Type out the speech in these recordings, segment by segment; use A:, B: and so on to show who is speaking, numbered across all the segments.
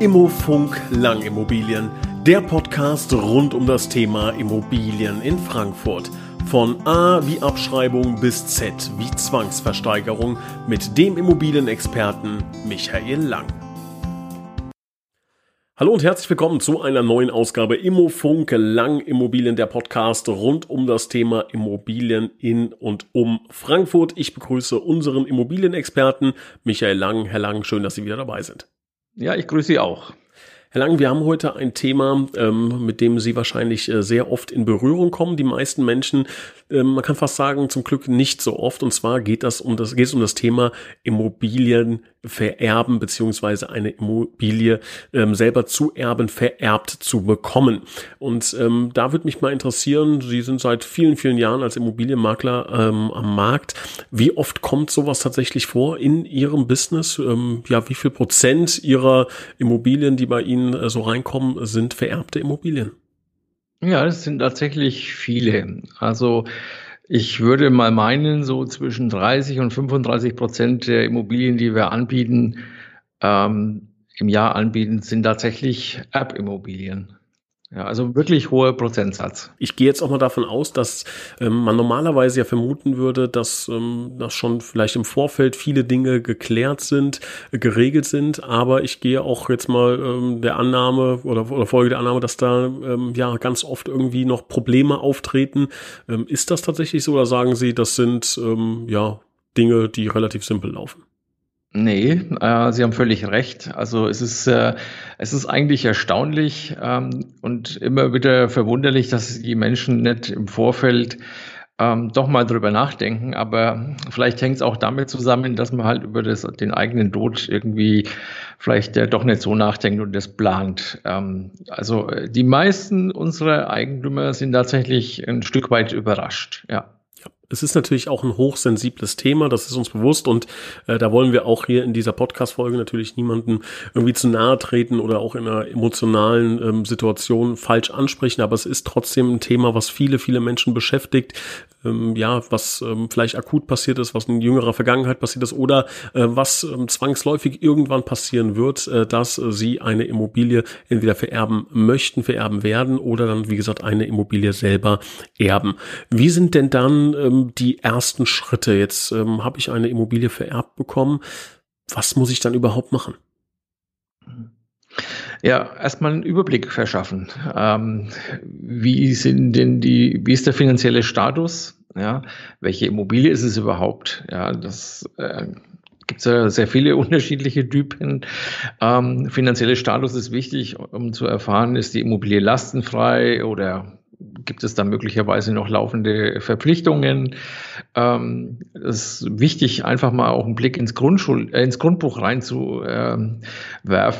A: Immofunk Langimmobilien, der Podcast rund um das Thema Immobilien in Frankfurt. Von A wie Abschreibung bis Z wie Zwangsversteigerung mit dem Immobilienexperten Michael Lang. Hallo und herzlich willkommen zu einer neuen Ausgabe Immofunk Lang Immobilien, der Podcast rund um das Thema Immobilien in und um Frankfurt. Ich begrüße unseren Immobilienexperten Michael Lang. Herr Lang, schön, dass Sie wieder dabei sind.
B: Ja, ich grüße Sie auch.
A: Herr Lang, wir haben heute ein Thema, ähm, mit dem Sie wahrscheinlich äh, sehr oft in Berührung kommen. Die meisten Menschen, ähm, man kann fast sagen, zum Glück nicht so oft. Und zwar geht das um das, geht es um das Thema Immobilien vererben beziehungsweise eine Immobilie ähm, selber zu erben, vererbt zu bekommen. Und ähm, da würde mich mal interessieren, Sie sind seit vielen, vielen Jahren als Immobilienmakler ähm, am Markt. Wie oft kommt sowas tatsächlich vor in Ihrem Business? Ähm, ja, wie viel Prozent Ihrer Immobilien, die bei Ihnen äh, so reinkommen, sind vererbte Immobilien?
B: Ja, das sind tatsächlich viele. Also ich würde mal meinen, so zwischen 30 und 35 Prozent der Immobilien, die wir anbieten, ähm, im Jahr anbieten, sind tatsächlich Erbimmobilien. Ja, also wirklich hoher Prozentsatz.
A: Ich gehe jetzt auch mal davon aus, dass ähm, man normalerweise ja vermuten würde, dass, ähm, dass schon vielleicht im Vorfeld viele Dinge geklärt sind, äh, geregelt sind, aber ich gehe auch jetzt mal ähm, der Annahme oder, oder Folge der Annahme, dass da ähm, ja ganz oft irgendwie noch Probleme auftreten. Ähm, ist das tatsächlich so oder sagen Sie, das sind ähm, ja Dinge, die relativ simpel laufen?
B: Nee, äh, Sie haben völlig recht. Also es ist, äh, es ist eigentlich erstaunlich ähm, und immer wieder verwunderlich, dass die Menschen nicht im Vorfeld ähm, doch mal drüber nachdenken. Aber vielleicht hängt es auch damit zusammen, dass man halt über das, den eigenen Tod irgendwie vielleicht äh, doch nicht so nachdenkt und das plant. Ähm, also äh, die meisten unserer Eigentümer sind tatsächlich ein Stück weit überrascht, ja
A: es ist natürlich auch ein hochsensibles Thema, das ist uns bewusst und äh, da wollen wir auch hier in dieser Podcast-Folge natürlich niemanden irgendwie zu nahe treten oder auch in einer emotionalen ähm, Situation falsch ansprechen, aber es ist trotzdem ein Thema, was viele, viele Menschen beschäftigt, ähm, ja, was ähm, vielleicht akut passiert ist, was in jüngerer Vergangenheit passiert ist oder äh, was ähm, zwangsläufig irgendwann passieren wird, äh, dass äh, sie eine Immobilie entweder vererben möchten, vererben werden oder dann, wie gesagt, eine Immobilie selber erben. Wie sind denn dann ähm, die ersten Schritte? Jetzt ähm, habe ich eine Immobilie vererbt bekommen. Was muss ich dann überhaupt machen?
B: Ja, erstmal einen Überblick verschaffen. Ähm, wie sind denn die, wie ist der finanzielle Status? Ja, welche Immobilie ist es überhaupt? Ja, das äh, gibt es ja sehr viele unterschiedliche Typen. Ähm, finanzielle Status ist wichtig, um zu erfahren, ist die Immobilie lastenfrei oder gibt es da möglicherweise noch laufende Verpflichtungen. Ähm, es ist wichtig, einfach mal auch einen Blick ins, Grundschul äh, ins Grundbuch reinzuwerfen,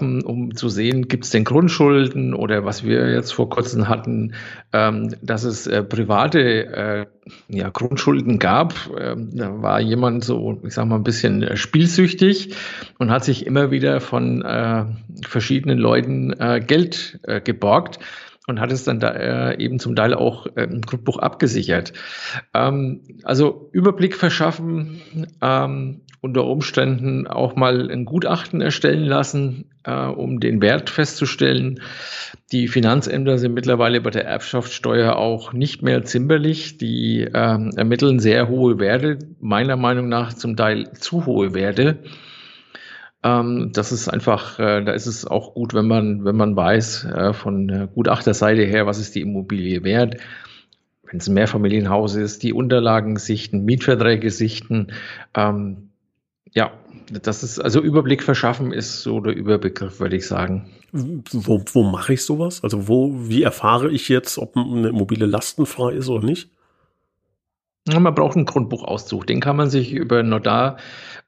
B: ähm, um zu sehen, gibt es denn Grundschulden oder was wir jetzt vor kurzem hatten, ähm, dass es äh, private äh, ja, Grundschulden gab. Ähm, da war jemand so, ich sag mal, ein bisschen spielsüchtig und hat sich immer wieder von äh, verschiedenen Leuten äh, Geld äh, geborgt und hat es dann da äh, eben zum Teil auch äh, im Grundbuch abgesichert. Ähm, also Überblick verschaffen, ähm, unter Umständen auch mal ein Gutachten erstellen lassen, äh, um den Wert festzustellen. Die Finanzämter sind mittlerweile bei der Erbschaftssteuer auch nicht mehr zimperlich. Die ähm, ermitteln sehr hohe Werte, meiner Meinung nach zum Teil zu hohe Werte. Ähm, das ist einfach, äh, da ist es auch gut, wenn man, wenn man weiß, äh, von der Gutachterseite her, was ist die Immobilie wert. Wenn es ein Mehrfamilienhaus ist, die Unterlagen sichten, Mietverträge sichten. Ähm, ja, das ist, also Überblick verschaffen ist so der Überbegriff, würde ich sagen.
A: Wo, wo mache ich sowas? Also wo, wie erfahre ich jetzt, ob eine Immobilie lastenfrei ist oder nicht?
B: Man braucht einen Grundbuchauszug. Den kann man sich über Notar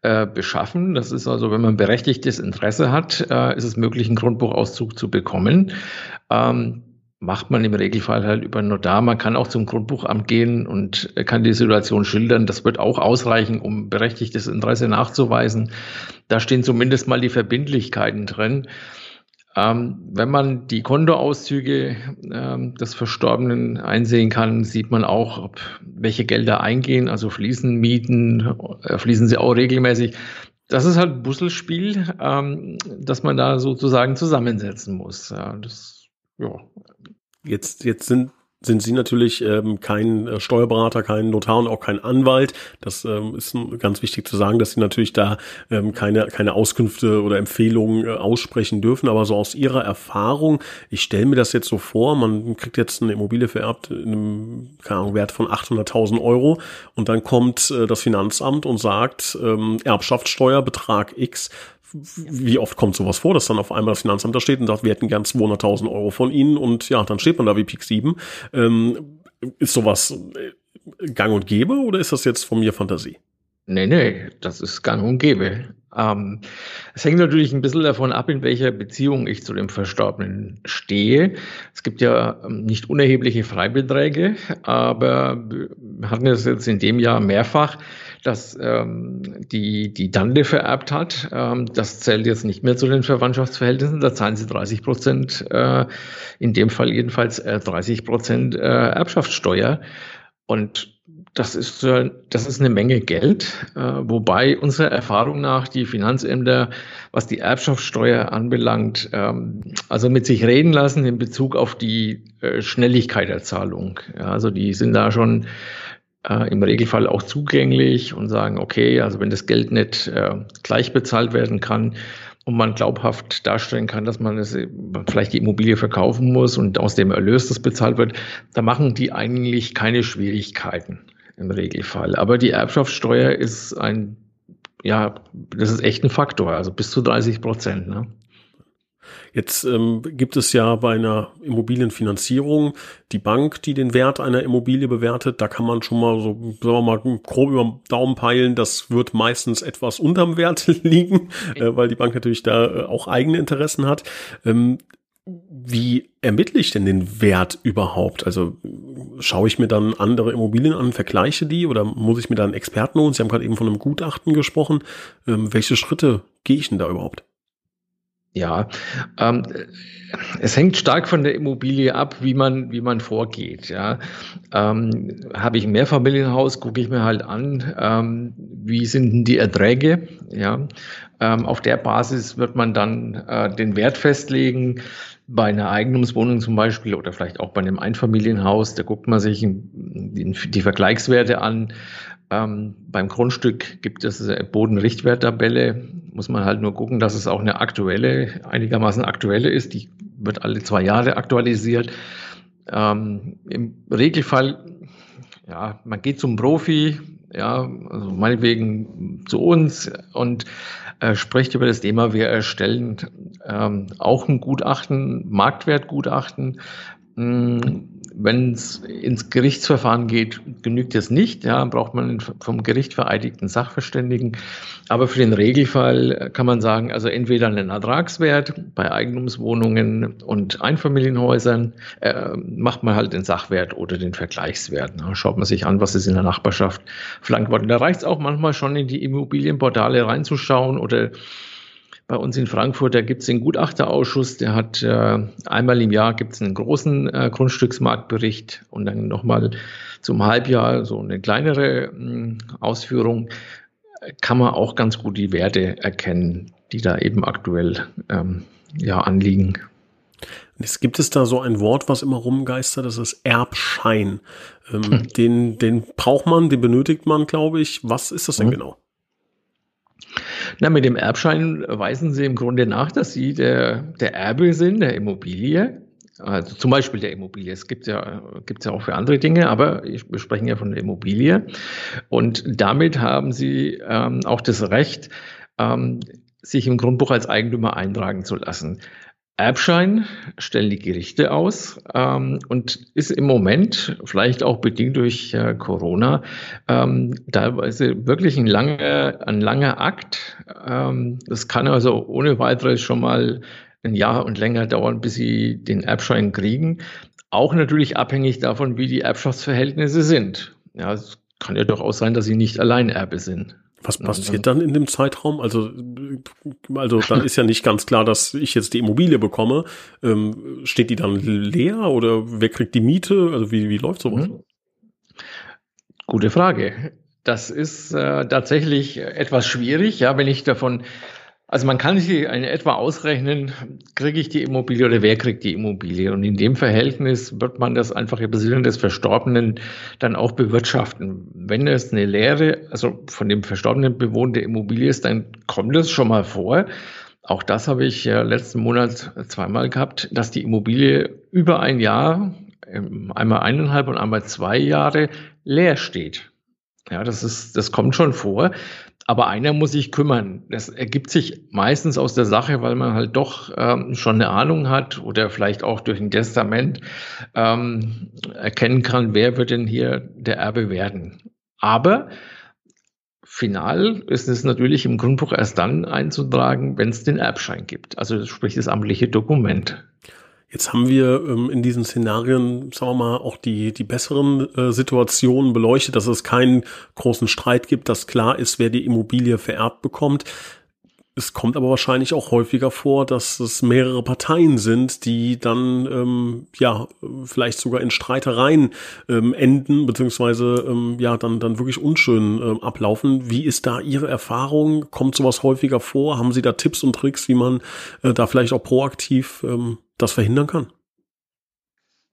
B: äh, beschaffen. Das ist also, wenn man berechtigtes Interesse hat, äh, ist es möglich, einen Grundbuchauszug zu bekommen. Ähm, macht man im Regelfall halt über Notar. Man kann auch zum Grundbuchamt gehen und kann die Situation schildern. Das wird auch ausreichen, um berechtigtes Interesse nachzuweisen. Da stehen zumindest mal die Verbindlichkeiten drin. Ähm, wenn man die Kontoauszüge ähm, des Verstorbenen einsehen kann, sieht man auch, ob welche Gelder eingehen, also fließen Mieten, äh, fließen sie auch regelmäßig. das ist halt ein Puzzlespiel, ähm, das man da sozusagen zusammensetzen muss. Ja, das,
A: ja. Jetzt, jetzt sind sind Sie natürlich ähm, kein äh, Steuerberater, kein Notar und auch kein Anwalt. Das ähm, ist ganz wichtig zu sagen, dass Sie natürlich da ähm, keine, keine Auskünfte oder Empfehlungen äh, aussprechen dürfen. Aber so aus Ihrer Erfahrung, ich stelle mir das jetzt so vor, man kriegt jetzt eine Immobilie vererbt in einem keine Ahnung, Wert von 800.000 Euro und dann kommt äh, das Finanzamt und sagt, ähm, Erbschaftssteuer, Betrag X wie oft kommt sowas vor, dass dann auf einmal das Finanzamt da steht und sagt, wir hätten gern 200.000 Euro von Ihnen und ja, dann steht man da wie Pik 7. Ähm, ist sowas äh, gang und gäbe oder ist das jetzt von mir Fantasie?
B: Nee, nee, das ist gang und gäbe. Ähm, es hängt natürlich ein bisschen davon ab, in welcher Beziehung ich zu dem Verstorbenen stehe. Es gibt ja ähm, nicht unerhebliche Freibeträge, aber wir hatten es jetzt in dem Jahr mehrfach, dass ähm, die, die Tante vererbt hat. Ähm, das zählt jetzt nicht mehr zu den Verwandtschaftsverhältnissen. Da zahlen sie 30 Prozent, äh, in dem Fall jedenfalls äh, 30 Prozent äh, Erbschaftssteuer. Und das ist, äh, das ist eine Menge Geld, äh, wobei unserer Erfahrung nach die Finanzämter, was die Erbschaftssteuer anbelangt, ähm, also mit sich reden lassen in Bezug auf die äh, Schnelligkeit der Zahlung. Also die sind da schon im Regelfall auch zugänglich und sagen, okay, also wenn das Geld nicht gleich bezahlt werden kann, und man glaubhaft darstellen kann, dass man es vielleicht die Immobilie verkaufen muss und aus dem Erlös das bezahlt wird, da machen die eigentlich keine Schwierigkeiten im Regelfall. Aber die Erbschaftssteuer ist ein, ja, das ist echt ein Faktor, also bis zu 30 Prozent. Ne?
A: Jetzt ähm, gibt es ja bei einer Immobilienfinanzierung die Bank, die den Wert einer Immobilie bewertet. Da kann man schon mal so, sagen wir mal, grob über den Daumen peilen. Das wird meistens etwas unterm Wert liegen, äh, weil die Bank natürlich da äh, auch eigene Interessen hat. Ähm, wie ermittle ich denn den Wert überhaupt? Also schaue ich mir dann andere Immobilien an, vergleiche die oder muss ich mir da einen Experten holen? Sie haben gerade eben von einem Gutachten gesprochen. Ähm, welche Schritte gehe ich denn da überhaupt?
B: Ja, ähm, es hängt stark von der Immobilie ab, wie man, wie man vorgeht. Ja. Ähm, Habe ich ein Mehrfamilienhaus, gucke ich mir halt an, ähm, wie sind denn die Erträge. Ja. Ähm, auf der Basis wird man dann äh, den Wert festlegen. Bei einer Eigentumswohnung zum Beispiel oder vielleicht auch bei einem Einfamilienhaus, da guckt man sich die, Vergleichswerte an. Ähm, beim Grundstück gibt es eine Bodenrichtwerttabelle. Muss man halt nur gucken, dass es auch eine aktuelle, einigermaßen aktuelle ist. Die wird alle zwei Jahre aktualisiert. Ähm, Im Regelfall, ja, man geht zum Profi, ja, also meinetwegen zu uns und äh, spricht über das Thema. Wir erstellen ähm, auch ein Gutachten, Marktwertgutachten. Mh, hm, wenn es ins Gerichtsverfahren geht, genügt es nicht. Ja, braucht man vom Gericht vereidigten Sachverständigen. Aber für den Regelfall kann man sagen, also entweder einen Ertragswert bei Eigentumswohnungen und Einfamilienhäusern äh, macht man halt den Sachwert oder den Vergleichswert. Ne? Schaut man sich an, was ist in der Nachbarschaft verlangt worden. Da reicht es auch manchmal schon in die Immobilienportale reinzuschauen oder bei uns in Frankfurt, da gibt es den Gutachterausschuss, der hat äh, einmal im Jahr gibt es einen großen äh, Grundstücksmarktbericht und dann nochmal zum Halbjahr so eine kleinere äh, Ausführung. Kann man auch ganz gut die Werte erkennen, die da eben aktuell ähm, ja, anliegen.
A: Es gibt es da so ein Wort, was immer rumgeistert, das ist Erbschein. Ähm, hm. den, den braucht man, den benötigt man, glaube ich. Was ist das denn hm. genau?
B: Na, mit dem Erbschein weisen Sie im Grunde nach, dass Sie der, der Erbe sind der Immobilie. Also zum Beispiel der Immobilie. Es gibt ja, gibt's ja auch für andere Dinge, aber wir sprechen ja von der Immobilie. Und damit haben Sie ähm, auch das Recht, ähm, sich im Grundbuch als Eigentümer eintragen zu lassen. Erbschein stellen die Gerichte aus ähm, und ist im Moment, vielleicht auch bedingt durch äh, Corona, ähm, teilweise wirklich ein langer, ein langer Akt. Ähm, das kann also ohne weiteres schon mal ein Jahr und länger dauern, bis sie den Erbschein kriegen. Auch natürlich abhängig davon, wie die Erbschaftsverhältnisse sind. Ja, es kann ja durchaus sein, dass sie nicht Alleinerbe sind.
A: Was passiert dann in dem Zeitraum? Also, also dann ist ja nicht ganz klar, dass ich jetzt die Immobilie bekomme. Ähm, steht die dann leer oder wer kriegt die Miete? Also wie, wie läuft sowas? Mhm.
B: Gute Frage. das ist äh, tatsächlich etwas schwierig, ja, wenn ich davon also man kann sich in etwa ausrechnen, kriege ich die Immobilie oder wer kriegt die Immobilie? Und in dem Verhältnis wird man das einfach im Sinne des Verstorbenen dann auch bewirtschaften. Wenn es eine leere, also von dem Verstorbenen bewohnte Immobilie ist, dann kommt es schon mal vor. Auch das habe ich ja letzten Monat zweimal gehabt, dass die Immobilie über ein Jahr, ähm, einmal eineinhalb und einmal zwei Jahre leer steht. Ja, das ist, das kommt schon vor. Aber einer muss sich kümmern. Das ergibt sich meistens aus der Sache, weil man halt doch ähm, schon eine Ahnung hat oder vielleicht auch durch ein Testament ähm, erkennen kann, wer wird denn hier der Erbe werden. Aber final ist es natürlich im Grundbuch erst dann einzutragen, wenn es den Erbschein gibt. Also sprich das amtliche Dokument.
A: Jetzt haben wir ähm, in diesen Szenarien, sagen wir mal, auch die, die besseren äh, Situationen beleuchtet, dass es keinen großen Streit gibt, dass klar ist, wer die Immobilie vererbt bekommt. Es kommt aber wahrscheinlich auch häufiger vor, dass es mehrere Parteien sind, die dann ähm, ja vielleicht sogar in Streitereien ähm, enden, beziehungsweise ähm, ja dann dann wirklich unschön ähm, ablaufen. Wie ist da Ihre Erfahrung? Kommt sowas häufiger vor? Haben Sie da Tipps und Tricks, wie man äh, da vielleicht auch proaktiv ähm, das verhindern kann?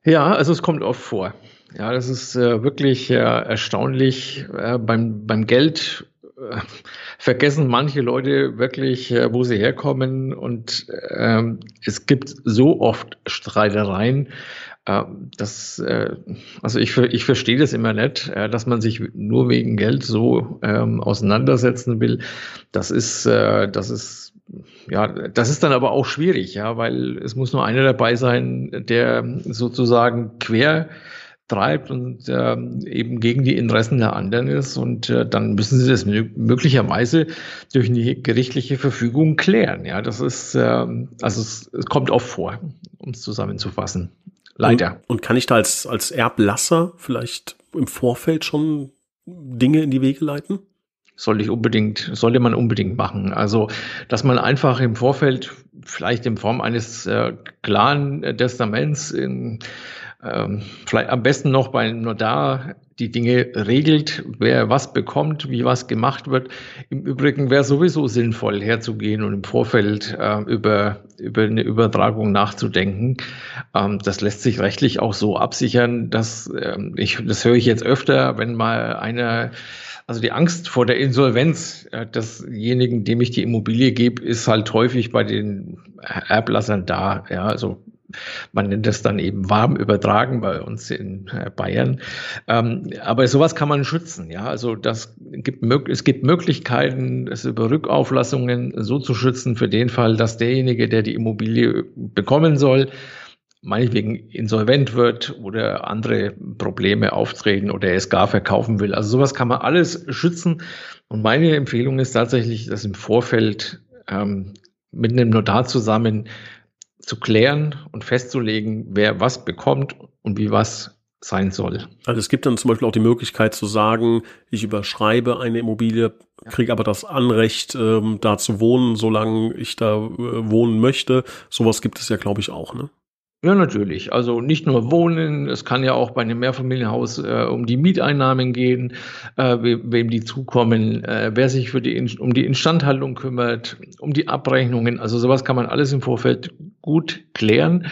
B: Ja, also es kommt oft vor. Ja, das ist äh, wirklich äh, erstaunlich. Äh, beim, beim Geld äh, vergessen manche Leute wirklich, äh, wo sie herkommen. Und ähm, es gibt so oft Streitereien. Äh, das, äh, also ich, ich verstehe das immer nicht, äh, dass man sich nur wegen Geld so ähm, auseinandersetzen will. Das ist, äh, das ist ja, das ist dann aber auch schwierig, ja, weil es muss nur einer dabei sein, der sozusagen quer treibt und äh, eben gegen die Interessen der anderen ist. Und äh, dann müssen sie das möglicherweise durch eine gerichtliche Verfügung klären. Ja, das ist, äh, also es, es kommt oft vor, um es zusammenzufassen. Leider.
A: Und, und kann ich da als, als Erblasser vielleicht im Vorfeld schon Dinge in die Wege leiten?
B: sollte ich unbedingt, sollte man unbedingt machen. Also, dass man einfach im Vorfeld vielleicht in Form eines äh, klaren Testaments in, ähm, vielleicht am besten noch bei Notar die Dinge regelt, wer was bekommt, wie was gemacht wird. Im Übrigen wäre sowieso sinnvoll, herzugehen und im Vorfeld äh, über, über eine Übertragung nachzudenken. Ähm, das lässt sich rechtlich auch so absichern, dass ähm, ich, das höre ich jetzt öfter, wenn mal einer also die Angst vor der Insolvenz äh, desjenigen, dem ich die Immobilie gebe, ist halt häufig bei den Erblassern da. Ja, also man nennt das dann eben warm übertragen bei uns in äh, Bayern. Ähm, aber sowas kann man schützen. Ja, also das gibt, es gibt Möglichkeiten, es über Rückauflassungen so zu schützen für den Fall, dass derjenige, der die Immobilie bekommen soll, meinetwegen insolvent wird oder andere Probleme auftreten oder er es gar verkaufen will. Also sowas kann man alles schützen. Und meine Empfehlung ist tatsächlich, das im Vorfeld ähm, mit einem Notar zusammen zu klären und festzulegen, wer was bekommt und wie was sein soll.
A: Also es gibt dann zum Beispiel auch die Möglichkeit zu sagen, ich überschreibe eine Immobilie, kriege aber das Anrecht, ähm, da zu wohnen, solange ich da äh, wohnen möchte. Sowas gibt es ja, glaube ich, auch, ne?
B: Ja, natürlich. Also nicht nur Wohnen, es kann ja auch bei einem Mehrfamilienhaus äh, um die Mieteinnahmen gehen, äh, we wem die zukommen, äh, wer sich für die In um die Instandhaltung kümmert, um die Abrechnungen. Also sowas kann man alles im Vorfeld gut klären.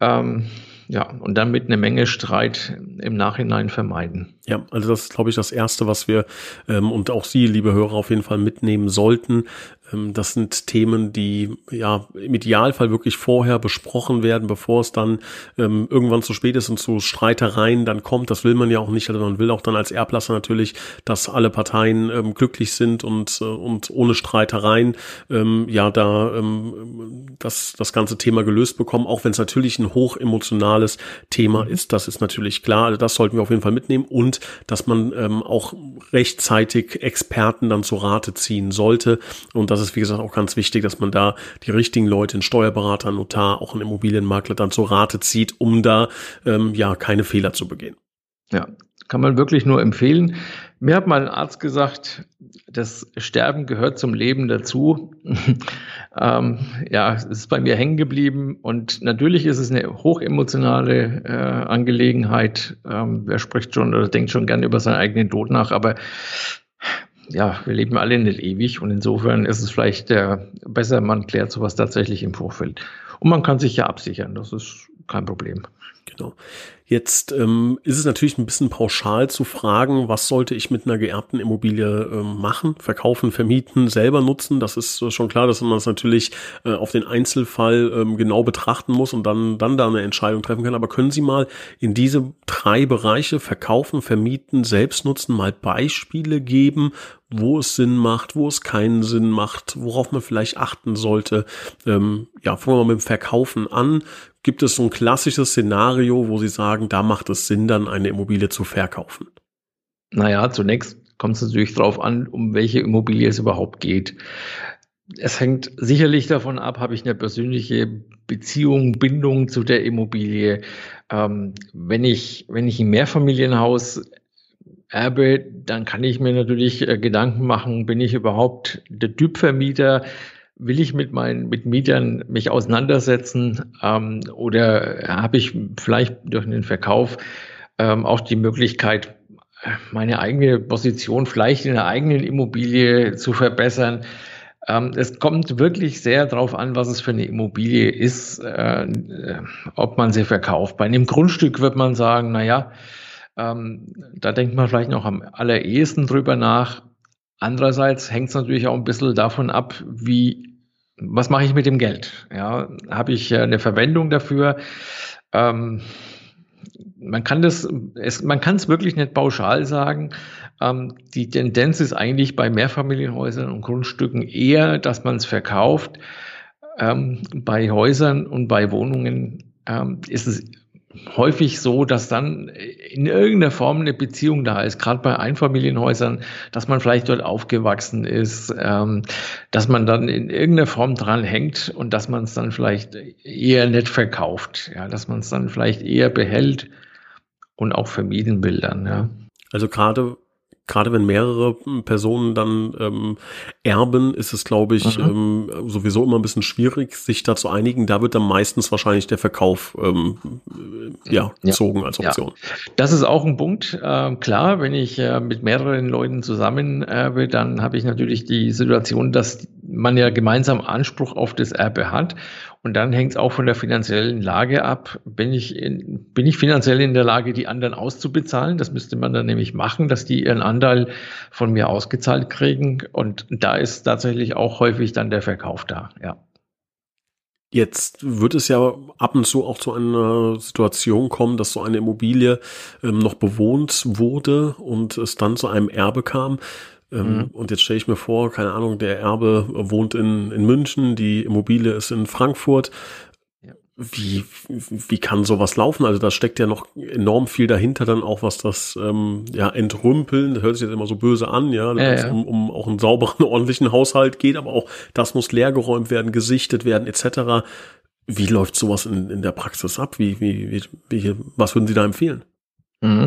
B: Ähm, ja, und damit eine Menge Streit im Nachhinein vermeiden.
A: Ja, also das ist, glaube ich, das Erste, was wir ähm, und auch Sie, liebe Hörer, auf jeden Fall mitnehmen sollten. Ähm, das sind Themen, die ja im Idealfall wirklich vorher besprochen werden, bevor es dann ähm, irgendwann zu spät ist und zu Streitereien dann kommt. Das will man ja auch nicht. Also man will auch dann als Erblasser natürlich, dass alle Parteien ähm, glücklich sind und, äh, und ohne Streitereien ähm, ja da ähm, das, das ganze Thema gelöst bekommen, auch wenn es natürlich ein hoch emotionales Thema mhm. ist. Das ist natürlich klar. Also das sollten wir auf jeden Fall mitnehmen und dass man ähm, auch rechtzeitig Experten dann zu Rate ziehen sollte und das ist, wie gesagt, auch ganz wichtig, dass man da die richtigen Leute, einen Steuerberater, einen Notar, auch einen Immobilienmakler dann zur Rate zieht, um da ähm, ja keine Fehler zu begehen.
B: Ja, kann man wirklich nur empfehlen. Mir hat mal ein Arzt gesagt, das Sterben gehört zum Leben dazu. ähm, ja, es ist bei mir hängen geblieben und natürlich ist es eine hochemotionale äh, Angelegenheit. Ähm, wer spricht schon oder denkt schon gerne über seinen eigenen Tod nach, aber ja, wir leben alle nicht ewig und insofern ist es vielleicht äh, besser, man klärt sowas tatsächlich im Vorfeld. Und man kann sich ja absichern, das ist kein Problem.
A: Genau. Jetzt ähm, ist es natürlich ein bisschen pauschal zu fragen, was sollte ich mit einer geerbten Immobilie ähm, machen? Verkaufen, vermieten, selber nutzen? Das ist schon klar, dass man das natürlich äh, auf den Einzelfall ähm, genau betrachten muss und dann, dann da eine Entscheidung treffen kann. Aber können Sie mal in diese drei Bereiche, verkaufen, vermieten, selbst nutzen, mal Beispiele geben, wo es Sinn macht, wo es keinen Sinn macht, worauf man vielleicht achten sollte. Ähm, ja, fangen wir mal mit dem Verkaufen an. Gibt es so ein klassisches Szenario, wo Sie sagen, da macht es Sinn, dann eine Immobilie zu verkaufen?
B: Naja, zunächst kommt es natürlich darauf an, um welche Immobilie es überhaupt geht. Es hängt sicherlich davon ab, habe ich eine persönliche Beziehung, Bindung zu der Immobilie. Ähm, wenn ich, wenn ich ein Mehrfamilienhaus erbe, dann kann ich mir natürlich äh, Gedanken machen, bin ich überhaupt der Typ Vermieter, will ich mit meinen mit Mietern mich auseinandersetzen ähm, oder habe ich vielleicht durch den Verkauf ähm, auch die Möglichkeit, meine eigene Position vielleicht in der eigenen Immobilie zu verbessern. Ähm, es kommt wirklich sehr darauf an, was es für eine Immobilie ist, äh, ob man sie verkauft. Bei einem Grundstück wird man sagen, na ja, ähm, da denkt man vielleicht noch am allerersten drüber nach, Andererseits hängt es natürlich auch ein bisschen davon ab, wie, was mache ich mit dem Geld? Ja, habe ich äh, eine Verwendung dafür? Ähm, man kann das, es, man kann es wirklich nicht pauschal sagen. Ähm, die Tendenz ist eigentlich bei Mehrfamilienhäusern und Grundstücken eher, dass man es verkauft. Ähm, bei Häusern und bei Wohnungen ähm, ist es häufig so, dass dann in irgendeiner Form eine Beziehung da ist, gerade bei Einfamilienhäusern, dass man vielleicht dort aufgewachsen ist, ähm, dass man dann in irgendeiner Form dran hängt und dass man es dann vielleicht eher nicht verkauft, ja, dass man es dann vielleicht eher behält und auch vermieden will dann, ja.
A: Also gerade gerade wenn mehrere Personen dann ähm, erben, ist es, glaube ich, mhm. ähm, sowieso immer ein bisschen schwierig, sich da zu einigen. Da wird dann meistens wahrscheinlich der Verkauf ähm, ja, ja, gezogen als Option.
B: Ja. Das ist auch ein Punkt. Äh, klar, wenn ich äh, mit mehreren Leuten zusammen erbe, dann habe ich natürlich die Situation, dass man ja gemeinsam Anspruch auf das Erbe hat und dann hängt es auch von der finanziellen Lage ab. Bin ich, in, bin ich finanziell in der Lage, die anderen auszubezahlen? Das müsste man dann nämlich machen, dass die ihren Anteil von mir ausgezahlt kriegen. Und da ist tatsächlich auch häufig dann der Verkauf da, ja.
A: Jetzt wird es ja ab und zu auch zu einer Situation kommen, dass so eine Immobilie ähm, noch bewohnt wurde und es dann zu einem Erbe kam. Ähm, mhm. Und jetzt stelle ich mir vor, keine Ahnung, der Erbe wohnt in, in München, die Immobilie ist in Frankfurt. Wie, wie kann sowas laufen? Also da steckt ja noch enorm viel dahinter dann auch, was das ähm, ja entrümpeln, das hört sich jetzt immer so böse an, ja, ja, ja. Um, um auch einen sauberen, ordentlichen Haushalt geht, aber auch das muss leergeräumt werden, gesichtet werden, etc. Wie läuft sowas in, in der Praxis ab? Wie, wie, wie, wie, was würden Sie da empfehlen?
B: Mhm.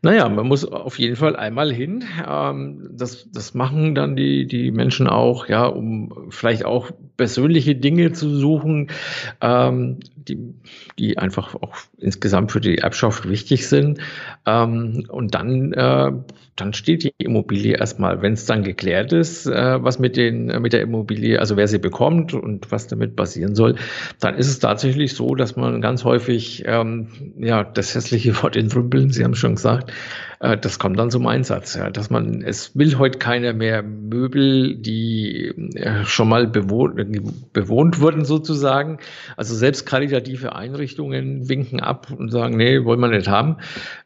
B: Naja, man muss auf jeden Fall einmal hin. Ähm, das, das machen dann die, die Menschen auch, ja, um vielleicht auch persönliche Dinge zu suchen, ähm, die, die einfach auch insgesamt für die Erbschaft wichtig sind. Ähm, und dann, äh, dann steht die Immobilie erstmal, wenn es dann geklärt ist, äh, was mit, den, äh, mit der Immobilie, also wer sie bekommt und was damit passieren soll, dann ist es tatsächlich so, dass man ganz häufig, ähm, ja, das hässliche Wort entrümpeln, Sie haben es schon gesagt, das kommt dann zum Einsatz, ja, dass man, es will heute keiner mehr Möbel, die äh, schon mal bewohnt, bewohnt wurden sozusagen. Also selbst karitative Einrichtungen winken ab und sagen, nee, wollen wir nicht haben.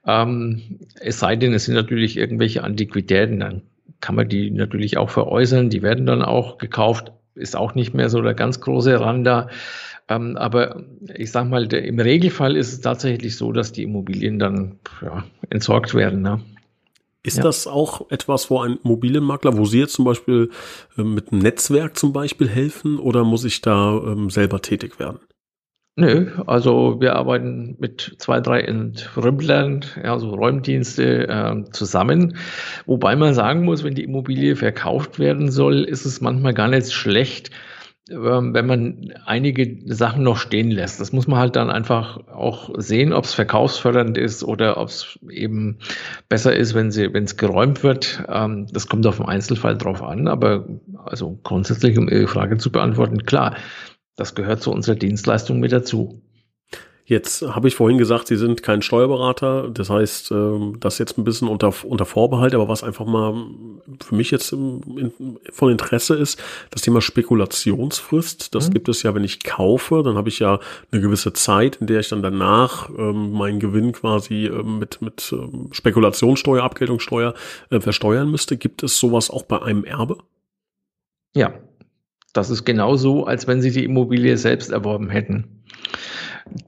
B: Ähm, es sei denn, es sind natürlich irgendwelche Antiquitäten, dann kann man die natürlich auch veräußern, die werden dann auch gekauft, ist auch nicht mehr so der ganz große Rand da. Ähm, aber ich sag mal, der, im Regelfall ist es tatsächlich so, dass die Immobilien dann ja, entsorgt werden. Ne?
A: Ist ja. das auch etwas, wo ein Immobilienmakler, wo Sie jetzt zum Beispiel äh, mit einem Netzwerk zum Beispiel helfen oder muss ich da ähm, selber tätig werden?
B: Nö, also wir arbeiten mit zwei, drei Entrümplern, ja, so Räumdienste äh, zusammen. Wobei man sagen muss, wenn die Immobilie verkauft werden soll, ist es manchmal gar nicht schlecht, wenn man einige Sachen noch stehen lässt. Das muss man halt dann einfach auch sehen, ob es verkaufsfördernd ist oder ob es eben besser ist, wenn sie, wenn es geräumt wird. Ähm, das kommt auf den Einzelfall drauf an, aber also grundsätzlich, um Ihre Frage zu beantworten, klar, das gehört zu unserer Dienstleistung mit dazu.
A: Jetzt habe ich vorhin gesagt, Sie sind kein Steuerberater. Das heißt, ähm, das jetzt ein bisschen unter, unter Vorbehalt, aber was einfach mal für mich jetzt von Interesse ist, das Thema Spekulationsfrist. Das mhm. gibt es ja, wenn ich kaufe, dann habe ich ja eine gewisse Zeit, in der ich dann danach ähm, meinen Gewinn quasi ähm, mit, mit Spekulationssteuer, Abgeltungssteuer äh, versteuern müsste. Gibt es sowas auch bei einem Erbe?
B: Ja, das ist genauso, als wenn Sie die Immobilie selbst erworben hätten.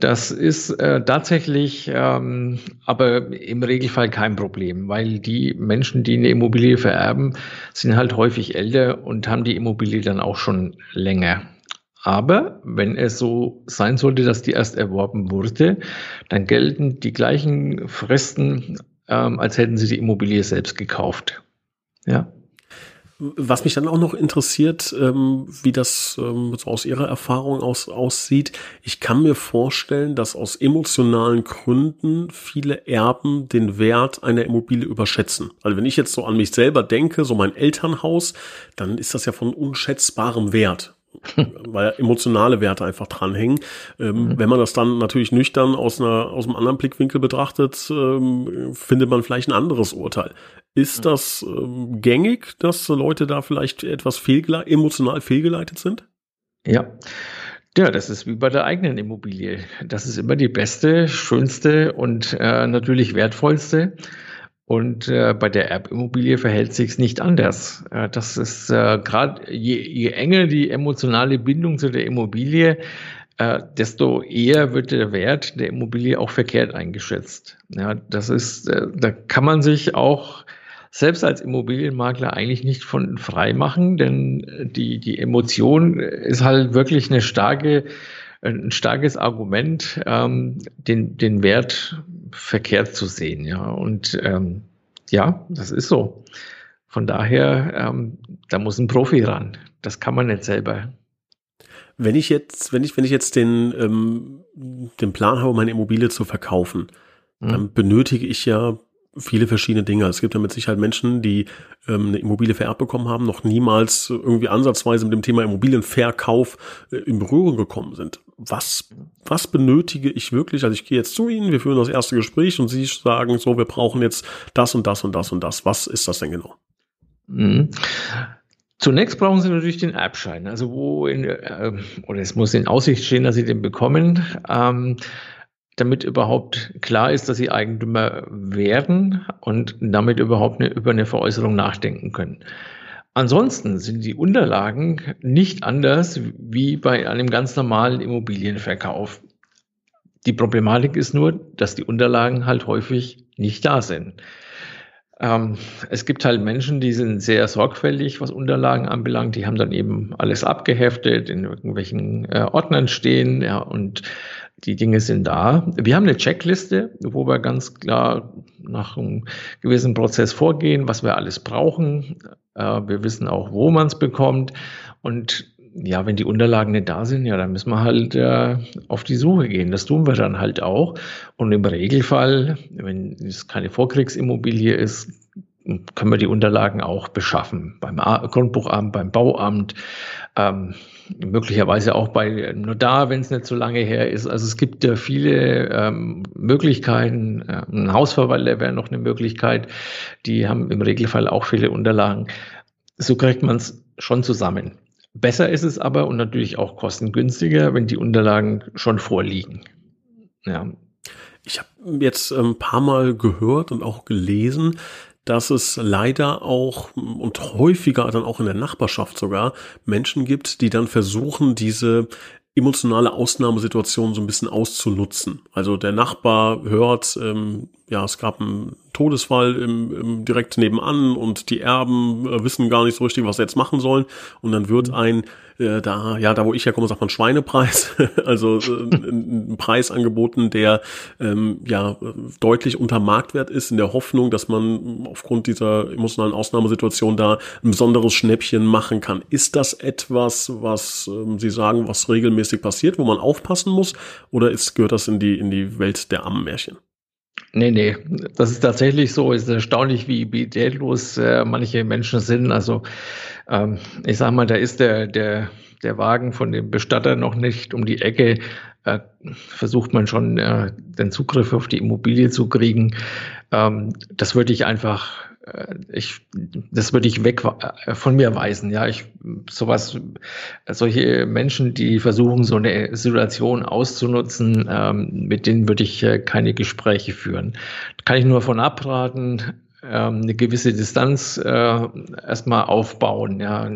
B: Das ist äh, tatsächlich ähm, aber im Regelfall kein Problem, weil die Menschen, die eine Immobilie vererben, sind halt häufig älter und haben die Immobilie dann auch schon länger. Aber wenn es so sein sollte, dass die erst erworben wurde, dann gelten die gleichen Fristen, ähm, als hätten sie die Immobilie selbst gekauft. Ja.
A: Was mich dann auch noch interessiert, ähm, wie das ähm, so aus Ihrer Erfahrung aus, aussieht. Ich kann mir vorstellen, dass aus emotionalen Gründen viele Erben den Wert einer Immobilie überschätzen. Also wenn ich jetzt so an mich selber denke, so mein Elternhaus, dann ist das ja von unschätzbarem Wert weil emotionale Werte einfach dranhängen. Ähm, mhm. Wenn man das dann natürlich nüchtern aus, einer, aus einem anderen Blickwinkel betrachtet, ähm, findet man vielleicht ein anderes Urteil. Ist mhm. das ähm, gängig, dass Leute da vielleicht etwas fehlgele emotional fehlgeleitet sind?
B: Ja. Ja, das ist wie bei der eigenen Immobilie. Das ist immer die beste, schönste und äh, natürlich wertvollste. Und äh, bei der Erbimmobilie verhält sich nicht anders. Äh, das ist äh, gerade je, je enger die emotionale Bindung zu der Immobilie, äh, desto eher wird der Wert der Immobilie auch verkehrt eingeschätzt. Ja, das ist, äh, da kann man sich auch selbst als Immobilienmakler eigentlich nicht von frei machen, denn die, die Emotion ist halt wirklich eine starke, ein starkes Argument, ähm, den, den Wert verkehrt zu sehen. Ja, und ähm, ja, das ist so. Von daher, ähm, da muss ein Profi ran. Das kann man nicht selber.
A: Wenn ich jetzt, wenn ich, wenn ich jetzt den, ähm, den Plan habe, meine Immobilie zu verkaufen, hm. dann benötige ich ja viele verschiedene Dinge. Es gibt ja mit Sicherheit Menschen, die ähm, eine Immobilie vererbt bekommen haben, noch niemals irgendwie ansatzweise mit dem Thema Immobilienverkauf äh, in Berührung gekommen sind. Was, was benötige ich wirklich? Also ich gehe jetzt zu Ihnen, wir führen das erste Gespräch und Sie sagen so, wir brauchen jetzt das und das und das und das. Was ist das denn genau?
B: Mhm. Zunächst brauchen Sie natürlich den Erbschein, also wo in, äh, oder es muss in Aussicht stehen, dass Sie den bekommen. Ähm, damit überhaupt klar ist, dass sie Eigentümer werden und damit überhaupt eine, über eine Veräußerung nachdenken können. Ansonsten sind die Unterlagen nicht anders wie bei einem ganz normalen Immobilienverkauf. Die Problematik ist nur, dass die Unterlagen halt häufig nicht da sind. Ähm, es gibt halt Menschen, die sind sehr sorgfältig, was Unterlagen anbelangt. Die haben dann eben alles abgeheftet, in irgendwelchen äh, Ordnern stehen, ja, und die Dinge sind da. Wir haben eine Checkliste, wo wir ganz klar nach einem gewissen Prozess vorgehen, was wir alles brauchen. Äh, wir wissen auch, wo man es bekommt. Und ja, wenn die Unterlagen nicht da sind, ja, dann müssen wir halt äh, auf die Suche gehen. Das tun wir dann halt auch. Und im Regelfall, wenn es keine Vorkriegsimmobilie ist, können wir die Unterlagen auch beschaffen. Beim Grundbuchamt, beim Bauamt, ähm, möglicherweise auch bei Notar, wenn es nicht so lange her ist. Also es gibt ja viele ähm, Möglichkeiten. Äh, ein Hausverwalter wäre noch eine Möglichkeit. Die haben im Regelfall auch viele Unterlagen. So kriegt man es schon zusammen. Besser ist es aber und natürlich auch kostengünstiger, wenn die Unterlagen schon vorliegen.
A: Ja. Ich habe jetzt ein paar Mal gehört und auch gelesen, dass es leider auch und häufiger dann auch in der Nachbarschaft sogar Menschen gibt, die dann versuchen, diese emotionale Ausnahmesituation so ein bisschen auszunutzen. Also der Nachbar hört, ähm, ja, es gab einen Todesfall im, im direkt nebenan und die Erben äh, wissen gar nicht so richtig, was sie jetzt machen sollen. Und dann wird mhm. ein, äh, da, ja, da wo ich herkomme, sagt man Schweinepreis, also äh, ein, ein, Preis angeboten, der ähm, ja deutlich unter Marktwert ist, in der Hoffnung, dass man aufgrund dieser emotionalen Ausnahmesituation da ein besonderes Schnäppchen machen kann. Ist das etwas, was ähm, Sie sagen, was regelmäßig passiert, wo man aufpassen muss, oder ist, gehört das in die, in die Welt der Ammenmärchen?
B: Nee, nee, das ist tatsächlich so. Es ist erstaunlich, wie bidetlos äh, manche Menschen sind. Also ähm, ich sag mal, da ist der, der, der Wagen von dem Bestatter noch nicht um die Ecke. Äh, versucht man schon, äh, den Zugriff auf die Immobilie zu kriegen. Ähm, das würde ich einfach äh, ich, das würde ich weg äh, von mir weisen. Ja, ich, sowas, solche Menschen, die versuchen, so eine Situation auszunutzen, ähm, mit denen würde ich äh, keine Gespräche führen. Kann ich nur von abraten ähm, eine gewisse Distanz äh, erstmal aufbauen, ja,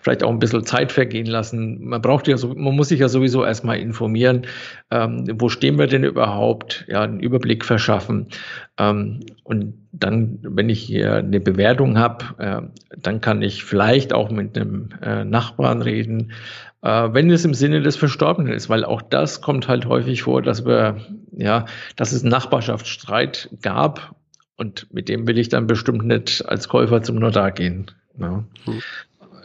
B: vielleicht auch ein bisschen Zeit vergehen lassen. Man braucht ja so, man muss sich ja sowieso erstmal informieren, ähm, wo stehen wir denn überhaupt, ja, einen Überblick verschaffen. Ähm, und dann, wenn ich hier eine Bewertung habe, äh, dann kann ich vielleicht auch mit einem äh, Nachbarn reden, äh, wenn es im Sinne des Verstorbenen ist, weil auch das kommt halt häufig vor, dass wir, ja, dass es Nachbarschaftsstreit gab und mit dem will ich dann bestimmt nicht als Käufer zum Notar gehen. Ja. Hm.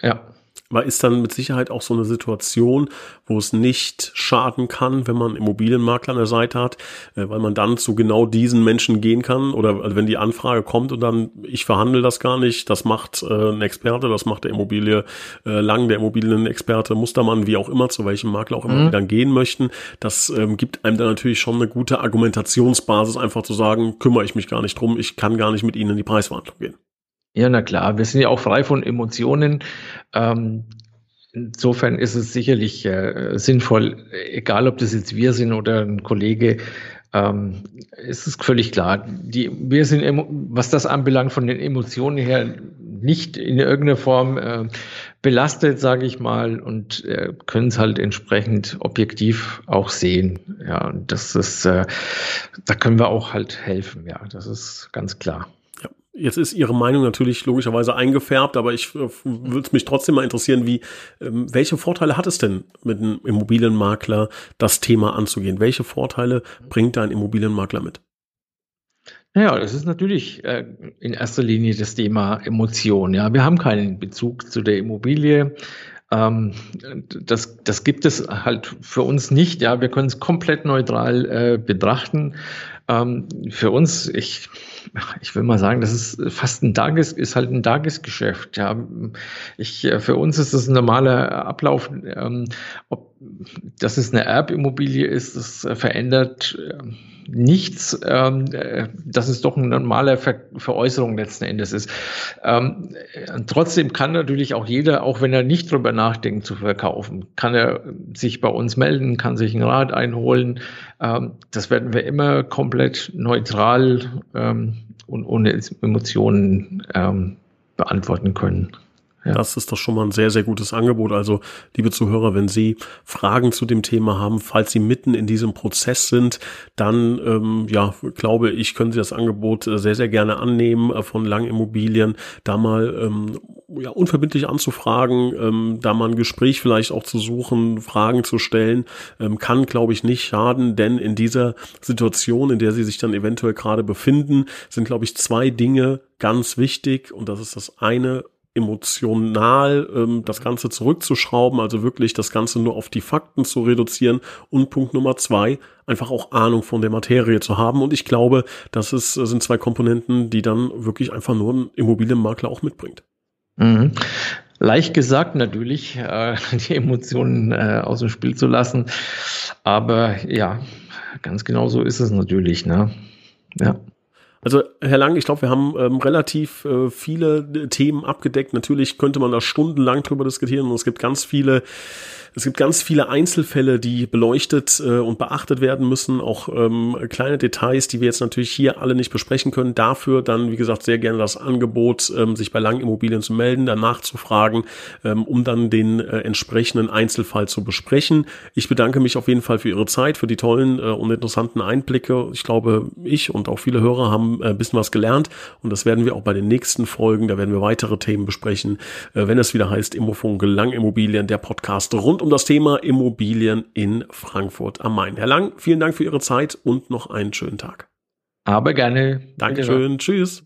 A: ja. Aber ist dann mit Sicherheit auch so eine Situation, wo es nicht schaden kann, wenn man einen Immobilienmakler an der Seite hat, äh, weil man dann zu genau diesen Menschen gehen kann oder also wenn die Anfrage kommt und dann, ich verhandle das gar nicht, das macht äh, ein Experte, das macht der Immobilie äh, lang, der Immobilienexperte, Mustermann, wie auch immer, zu welchem Makler auch immer mhm. die dann gehen möchten. Das ähm, gibt einem dann natürlich schon eine gute Argumentationsbasis, einfach zu sagen, kümmere ich mich gar nicht drum, ich kann gar nicht mit Ihnen in die Preisverhandlung gehen.
B: Ja, na klar, wir sind ja auch frei von Emotionen. Ähm, insofern ist es sicherlich äh, sinnvoll, egal ob das jetzt wir sind oder ein Kollege, ähm, ist es völlig klar. Die, wir sind, was das anbelangt, von den Emotionen her nicht in irgendeiner Form äh, belastet, sage ich mal, und äh, können es halt entsprechend objektiv auch sehen. Ja, und das ist, äh, da können wir auch halt helfen. Ja, das ist ganz klar.
A: Jetzt ist Ihre Meinung natürlich logischerweise eingefärbt, aber ich äh, würde mich trotzdem mal interessieren, wie, ähm, welche Vorteile hat es denn mit einem Immobilienmakler, das Thema anzugehen? Welche Vorteile bringt da ein Immobilienmakler mit?
B: Naja, das ist natürlich äh, in erster Linie das Thema Emotion. Ja, wir haben keinen Bezug zu der Immobilie. Ähm, das, das gibt es halt für uns nicht. Ja, wir können es komplett neutral äh, betrachten. Ähm, für uns, ich ich will mal sagen, das ist fast ein Tages, ist halt ein Tagesgeschäft. Ja, ich, äh, für uns ist das ein normaler Ablauf. Ähm, ob dass es eine Erbimmobilie ist, das verändert äh, nichts, ähm, äh, dass es doch eine normale Ver Veräußerung letzten Endes ist. Ähm, trotzdem kann natürlich auch jeder, auch wenn er nicht drüber nachdenkt zu verkaufen, kann er sich bei uns melden, kann sich einen Rat einholen. Ähm, das werden wir immer komplett neutral ähm, und ohne Emotionen ähm, beantworten können.
A: Ja. Das ist doch schon mal ein sehr, sehr gutes Angebot. Also, liebe Zuhörer, wenn Sie Fragen zu dem Thema haben, falls Sie mitten in diesem Prozess sind, dann, ähm, ja, glaube ich, können Sie das Angebot äh, sehr, sehr gerne annehmen äh, von Lang Immobilien, da mal ähm, ja, unverbindlich anzufragen, ähm, da mal ein Gespräch vielleicht auch zu suchen, Fragen zu stellen, ähm, kann, glaube ich, nicht schaden, denn in dieser Situation, in der Sie sich dann eventuell gerade befinden, sind, glaube ich, zwei Dinge ganz wichtig und das ist das eine, emotional ähm, das Ganze zurückzuschrauben, also wirklich das Ganze nur auf die Fakten zu reduzieren. Und Punkt Nummer zwei, einfach auch Ahnung von der Materie zu haben. Und ich glaube, das ist, sind zwei Komponenten, die dann wirklich einfach nur ein Immobilienmakler auch mitbringt.
B: Mhm. Leicht gesagt natürlich, äh, die Emotionen äh, aus dem Spiel zu lassen. Aber ja, ganz genau so ist es natürlich. Ne?
A: Ja. Also, Herr Lang, ich glaube, wir haben ähm, relativ äh, viele Themen abgedeckt. Natürlich könnte man da stundenlang drüber diskutieren und es gibt ganz viele Es gibt ganz viele Einzelfälle, die beleuchtet äh, und beachtet werden müssen, auch ähm, kleine Details, die wir jetzt natürlich hier alle nicht besprechen können. Dafür dann, wie gesagt, sehr gerne das Angebot, ähm, sich bei Langimmobilien zu melden, danach zu fragen, ähm, um dann den äh, entsprechenden Einzelfall zu besprechen. Ich bedanke mich auf jeden Fall für Ihre Zeit, für die tollen äh, und interessanten Einblicke. Ich glaube, ich und auch viele Hörer haben äh, ein bisschen was gelernt und das werden wir auch bei den nächsten Folgen, da werden wir weitere Themen besprechen, äh, wenn es wieder heißt Immofunk Langimmobilien, der Podcast rund um das Thema Immobilien in Frankfurt am Main. Herr Lang, vielen Dank für Ihre Zeit und noch einen schönen Tag.
B: Aber gerne.
A: Dankeschön. Tschüss.